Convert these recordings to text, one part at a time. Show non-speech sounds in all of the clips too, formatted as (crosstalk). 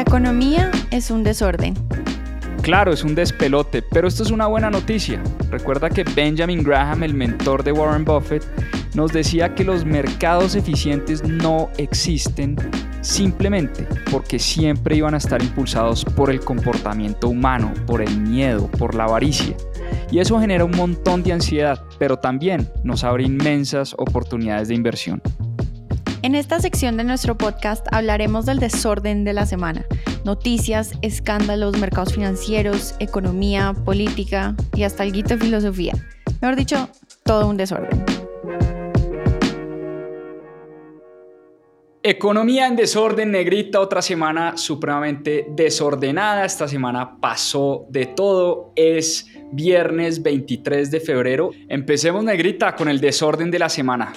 La economía es un desorden. Claro, es un despelote, pero esto es una buena noticia. Recuerda que Benjamin Graham, el mentor de Warren Buffett, nos decía que los mercados eficientes no existen simplemente porque siempre iban a estar impulsados por el comportamiento humano, por el miedo, por la avaricia. Y eso genera un montón de ansiedad, pero también nos abre inmensas oportunidades de inversión. En esta sección de nuestro podcast hablaremos del desorden de la semana. Noticias, escándalos, mercados financieros, economía, política y hasta el de filosofía. Mejor dicho, todo un desorden. Economía en desorden, negrita, otra semana supremamente desordenada. Esta semana pasó de todo. Es viernes 23 de febrero. Empecemos, negrita, con el desorden de la semana.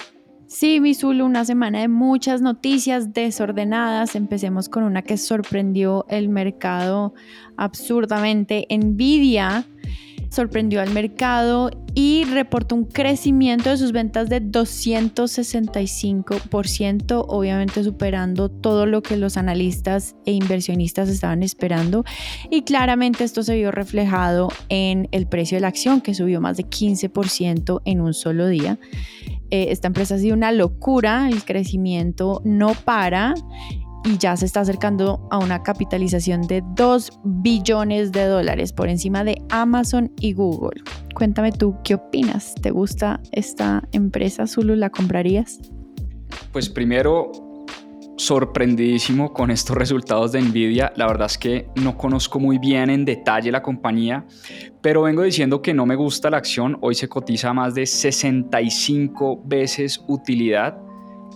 Sí, mi Zulu, una semana de muchas noticias desordenadas. Empecemos con una que sorprendió el mercado absurdamente. Nvidia sorprendió al mercado y reportó un crecimiento de sus ventas de 265%, obviamente superando todo lo que los analistas e inversionistas estaban esperando. Y claramente esto se vio reflejado en el precio de la acción, que subió más de 15% en un solo día. Eh, esta empresa ha sido una locura, el crecimiento no para y ya se está acercando a una capitalización de 2 billones de dólares por encima de Amazon y Google. Cuéntame tú, ¿qué opinas? ¿Te gusta esta empresa, Zulu? ¿La comprarías? Pues primero, sorprendidísimo con estos resultados de Nvidia. La verdad es que no conozco muy bien en detalle la compañía, pero vengo diciendo que no me gusta la acción. Hoy se cotiza más de 65 veces utilidad.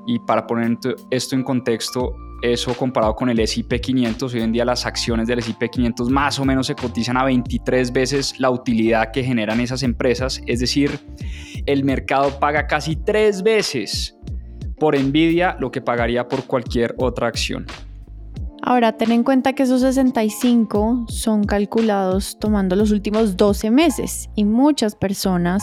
Y para poner esto en contexto, eso comparado con el S&P 500, hoy en día las acciones del S&P 500 más o menos se cotizan a 23 veces la utilidad que generan esas empresas, es decir, el mercado paga casi tres veces por Nvidia lo que pagaría por cualquier otra acción. Ahora, ten en cuenta que esos 65 son calculados tomando los últimos 12 meses y muchas personas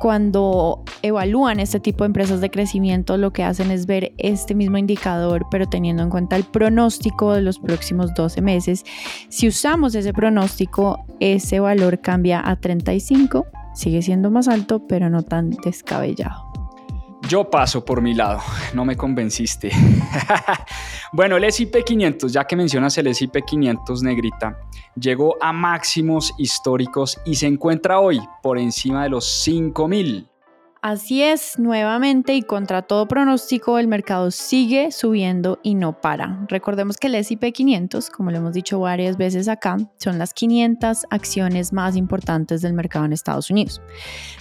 cuando evalúan este tipo de empresas de crecimiento lo que hacen es ver este mismo indicador pero teniendo en cuenta el pronóstico de los próximos 12 meses. Si usamos ese pronóstico, ese valor cambia a 35, sigue siendo más alto pero no tan descabellado. Yo paso por mi lado, (laughs) no me convenciste. (laughs) bueno, el S&P 500, ya que mencionas el S&P 500 negrita, llegó a máximos históricos y se encuentra hoy por encima de los 5000. Así es, nuevamente y contra todo pronóstico, el mercado sigue subiendo y no para. Recordemos que el S&P 500, como lo hemos dicho varias veces acá, son las 500 acciones más importantes del mercado en Estados Unidos.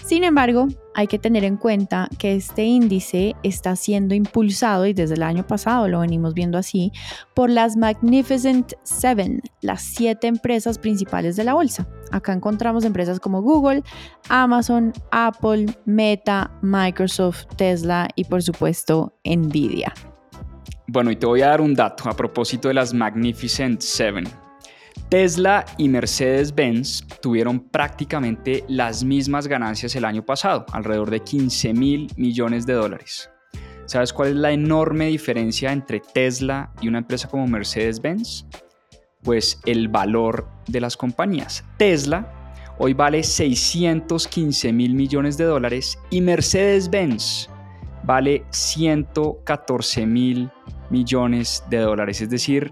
Sin embargo, hay que tener en cuenta que este índice está siendo impulsado, y desde el año pasado lo venimos viendo así, por las Magnificent Seven, las siete empresas principales de la bolsa. Acá encontramos empresas como Google, Amazon, Apple, Meta, Microsoft, Tesla y por supuesto Nvidia. Bueno, y te voy a dar un dato a propósito de las Magnificent Seven. Tesla y Mercedes-Benz tuvieron prácticamente las mismas ganancias el año pasado, alrededor de 15 mil millones de dólares. ¿Sabes cuál es la enorme diferencia entre Tesla y una empresa como Mercedes-Benz? Pues el valor de las compañías. Tesla hoy vale 615 mil millones de dólares y Mercedes-Benz vale 114 mil millones de dólares. Es decir,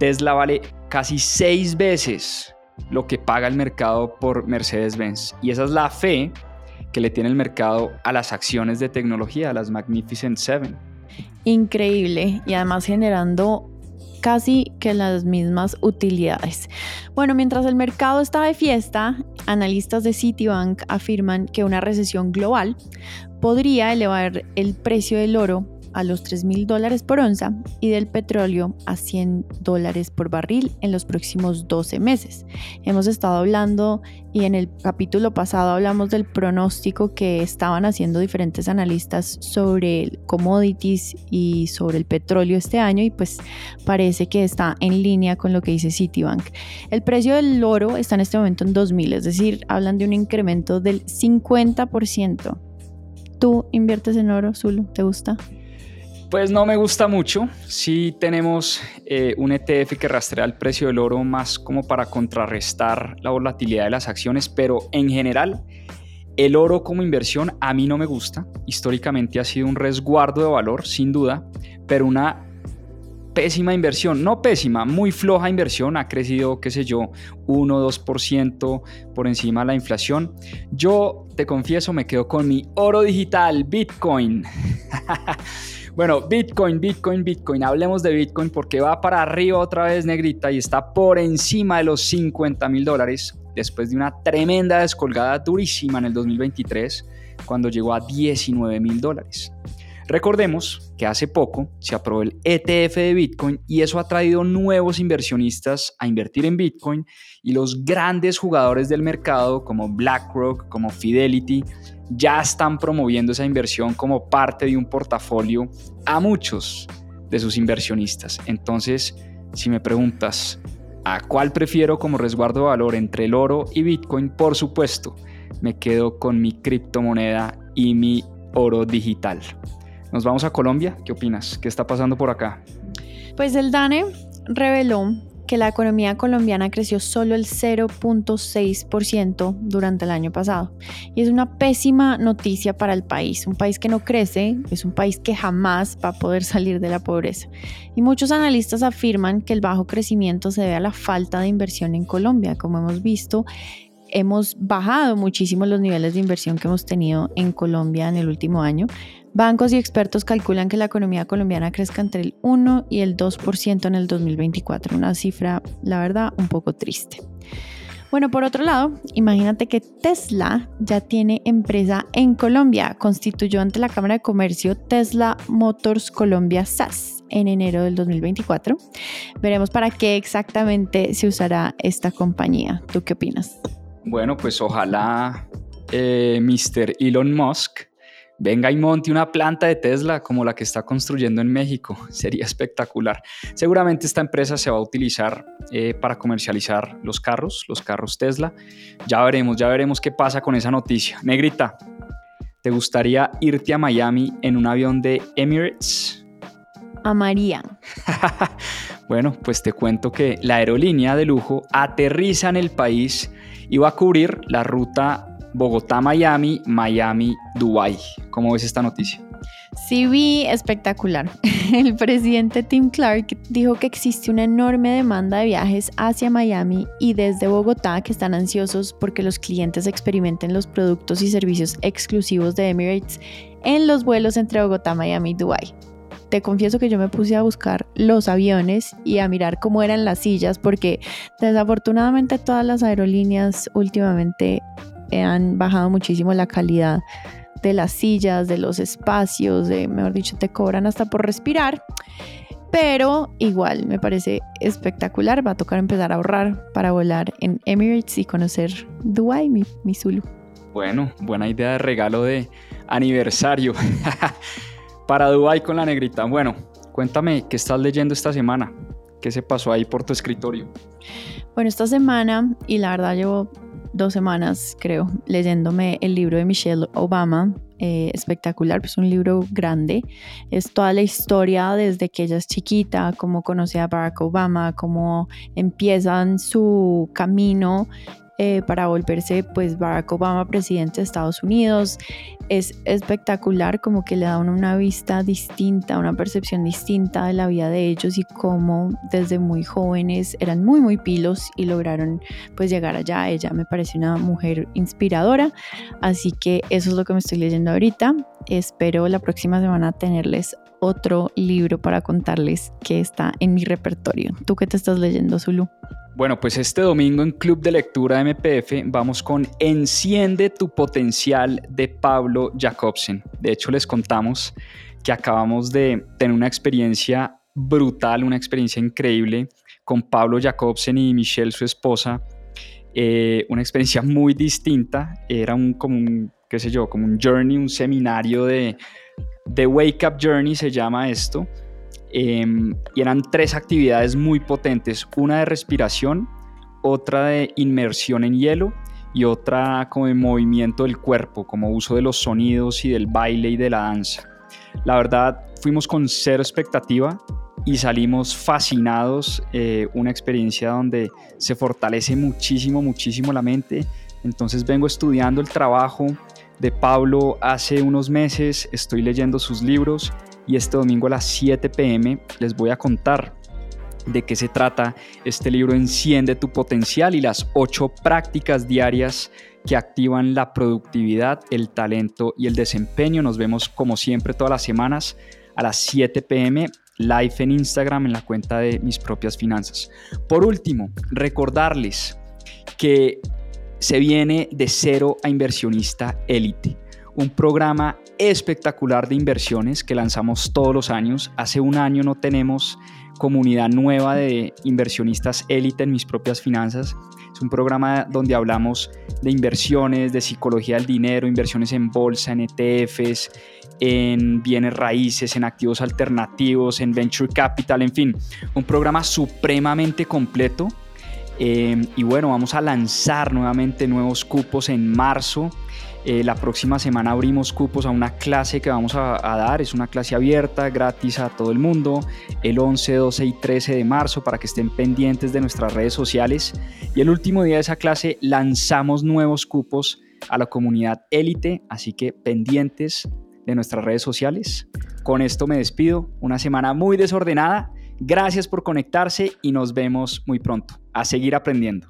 Tesla vale casi seis veces lo que paga el mercado por Mercedes-Benz. Y esa es la fe que le tiene el mercado a las acciones de tecnología, a las Magnificent Seven. Increíble y además generando casi que las mismas utilidades. Bueno, mientras el mercado está de fiesta, analistas de Citibank afirman que una recesión global podría elevar el precio del oro a los 3 mil dólares por onza y del petróleo a 100 dólares por barril en los próximos 12 meses. Hemos estado hablando y en el capítulo pasado hablamos del pronóstico que estaban haciendo diferentes analistas sobre commodities y sobre el petróleo este año y pues parece que está en línea con lo que dice Citibank. El precio del oro está en este momento en 2000, es decir, hablan de un incremento del 50%. ¿Tú inviertes en oro, Zulu? ¿Te gusta? Pues no me gusta mucho. Sí tenemos eh, un ETF que rastrea el precio del oro más como para contrarrestar la volatilidad de las acciones, pero en general el oro como inversión a mí no me gusta. Históricamente ha sido un resguardo de valor, sin duda, pero una pésima inversión, no pésima, muy floja inversión, ha crecido, qué sé yo, 1 2% por encima de la inflación. Yo te confieso, me quedo con mi oro digital, Bitcoin. (laughs) bueno, Bitcoin, Bitcoin, Bitcoin, hablemos de Bitcoin porque va para arriba otra vez negrita y está por encima de los 50 mil dólares después de una tremenda descolgada durísima en el 2023 cuando llegó a 19 mil dólares. Recordemos que hace poco se aprobó el ETF de Bitcoin y eso ha traído nuevos inversionistas a invertir en Bitcoin y los grandes jugadores del mercado como BlackRock, como Fidelity, ya están promoviendo esa inversión como parte de un portafolio a muchos de sus inversionistas. Entonces, si me preguntas, ¿a cuál prefiero como resguardo de valor entre el oro y Bitcoin? Por supuesto, me quedo con mi criptomoneda y mi oro digital. Nos vamos a Colombia. ¿Qué opinas? ¿Qué está pasando por acá? Pues el DANE reveló que la economía colombiana creció solo el 0.6% durante el año pasado. Y es una pésima noticia para el país. Un país que no crece es un país que jamás va a poder salir de la pobreza. Y muchos analistas afirman que el bajo crecimiento se debe a la falta de inversión en Colombia. Como hemos visto, hemos bajado muchísimo los niveles de inversión que hemos tenido en Colombia en el último año. Bancos y expertos calculan que la economía colombiana crezca entre el 1 y el 2% en el 2024, una cifra, la verdad, un poco triste. Bueno, por otro lado, imagínate que Tesla ya tiene empresa en Colombia. Constituyó ante la Cámara de Comercio Tesla Motors Colombia SAS en enero del 2024. Veremos para qué exactamente se usará esta compañía. ¿Tú qué opinas? Bueno, pues ojalá eh, Mr. Elon Musk venga y monte una planta de Tesla como la que está construyendo en México. (laughs) Sería espectacular. Seguramente esta empresa se va a utilizar eh, para comercializar los carros, los carros Tesla. Ya veremos, ya veremos qué pasa con esa noticia. Negrita, ¿te gustaría irte a Miami en un avión de Emirates? A María. (laughs) bueno, pues te cuento que la aerolínea de lujo aterriza en el país y va a cubrir la ruta Bogotá-Miami, Miami-Dubai. ¿Cómo ves esta noticia? Sí, vi espectacular. (laughs) El presidente Tim Clark dijo que existe una enorme demanda de viajes hacia Miami y desde Bogotá que están ansiosos porque los clientes experimenten los productos y servicios exclusivos de Emirates en los vuelos entre Bogotá, Miami y Dubai. Te confieso que yo me puse a buscar los aviones y a mirar cómo eran las sillas porque desafortunadamente todas las aerolíneas últimamente han bajado muchísimo la calidad de las sillas, de los espacios, de, mejor dicho, te cobran hasta por respirar. Pero igual me parece espectacular. Va a tocar empezar a ahorrar para volar en Emirates y conocer Dubai, mi, mi Zulu. Bueno, buena idea de regalo de aniversario (laughs) para Dubai con la negrita. Bueno, cuéntame qué estás leyendo esta semana. ¿Qué se pasó ahí por tu escritorio? Bueno, esta semana, y la verdad llevo dos semanas, creo, leyéndome el libro de Michelle Obama. Eh, espectacular, es un libro grande. Es toda la historia desde que ella es chiquita, cómo conoce a Barack Obama, cómo empiezan su camino eh, para volverse pues Barack Obama presidente de Estados Unidos. Es espectacular, como que le da una vista distinta, una percepción distinta de la vida de ellos y cómo desde muy jóvenes eran muy muy pilos y lograron pues llegar allá. Ella me parece una mujer inspiradora, así que eso es lo que me estoy leyendo ahorita. Espero la próxima semana tenerles otro libro para contarles que está en mi repertorio. ¿Tú qué te estás leyendo, Zulu? Bueno, pues este domingo en Club de Lectura MPF vamos con Enciende tu potencial de Pablo Jacobsen. De hecho, les contamos que acabamos de tener una experiencia brutal, una experiencia increíble con Pablo Jacobsen y Michelle, su esposa. Eh, una experiencia muy distinta. Era un, como qué sé yo, como un journey, un seminario de, de Wake Up Journey se llama esto Em, y eran tres actividades muy potentes, una de respiración, otra de inmersión en hielo y otra como de movimiento del cuerpo, como uso de los sonidos y del baile y de la danza. La verdad, fuimos con cero expectativa y salimos fascinados, eh, una experiencia donde se fortalece muchísimo, muchísimo la mente. Entonces vengo estudiando el trabajo de Pablo hace unos meses, estoy leyendo sus libros y este domingo a las 7 pm les voy a contar de qué se trata este libro Enciende tu potencial y las ocho prácticas diarias que activan la productividad, el talento y el desempeño. Nos vemos como siempre todas las semanas a las 7 pm live en Instagram en la cuenta de mis propias finanzas. Por último, recordarles que se viene de cero a inversionista élite, un programa espectacular de inversiones que lanzamos todos los años. Hace un año no tenemos comunidad nueva de inversionistas élite en mis propias finanzas. Es un programa donde hablamos de inversiones, de psicología del dinero, inversiones en bolsa, en ETFs, en bienes raíces, en activos alternativos, en venture capital, en fin, un programa supremamente completo. Eh, y bueno, vamos a lanzar nuevamente nuevos cupos en marzo. Eh, la próxima semana abrimos cupos a una clase que vamos a, a, dar. Es una clase abierta, gratis a todo el mundo, el 11, 12 y 13 de marzo para que estén pendientes de nuestras redes sociales. Y el último día de esa clase lanzamos nuevos cupos a la comunidad élite, así que pendientes de nuestras redes sociales. Con esto me despido. Una semana muy desordenada. Gracias por conectarse y nos vemos muy pronto. A seguir aprendiendo.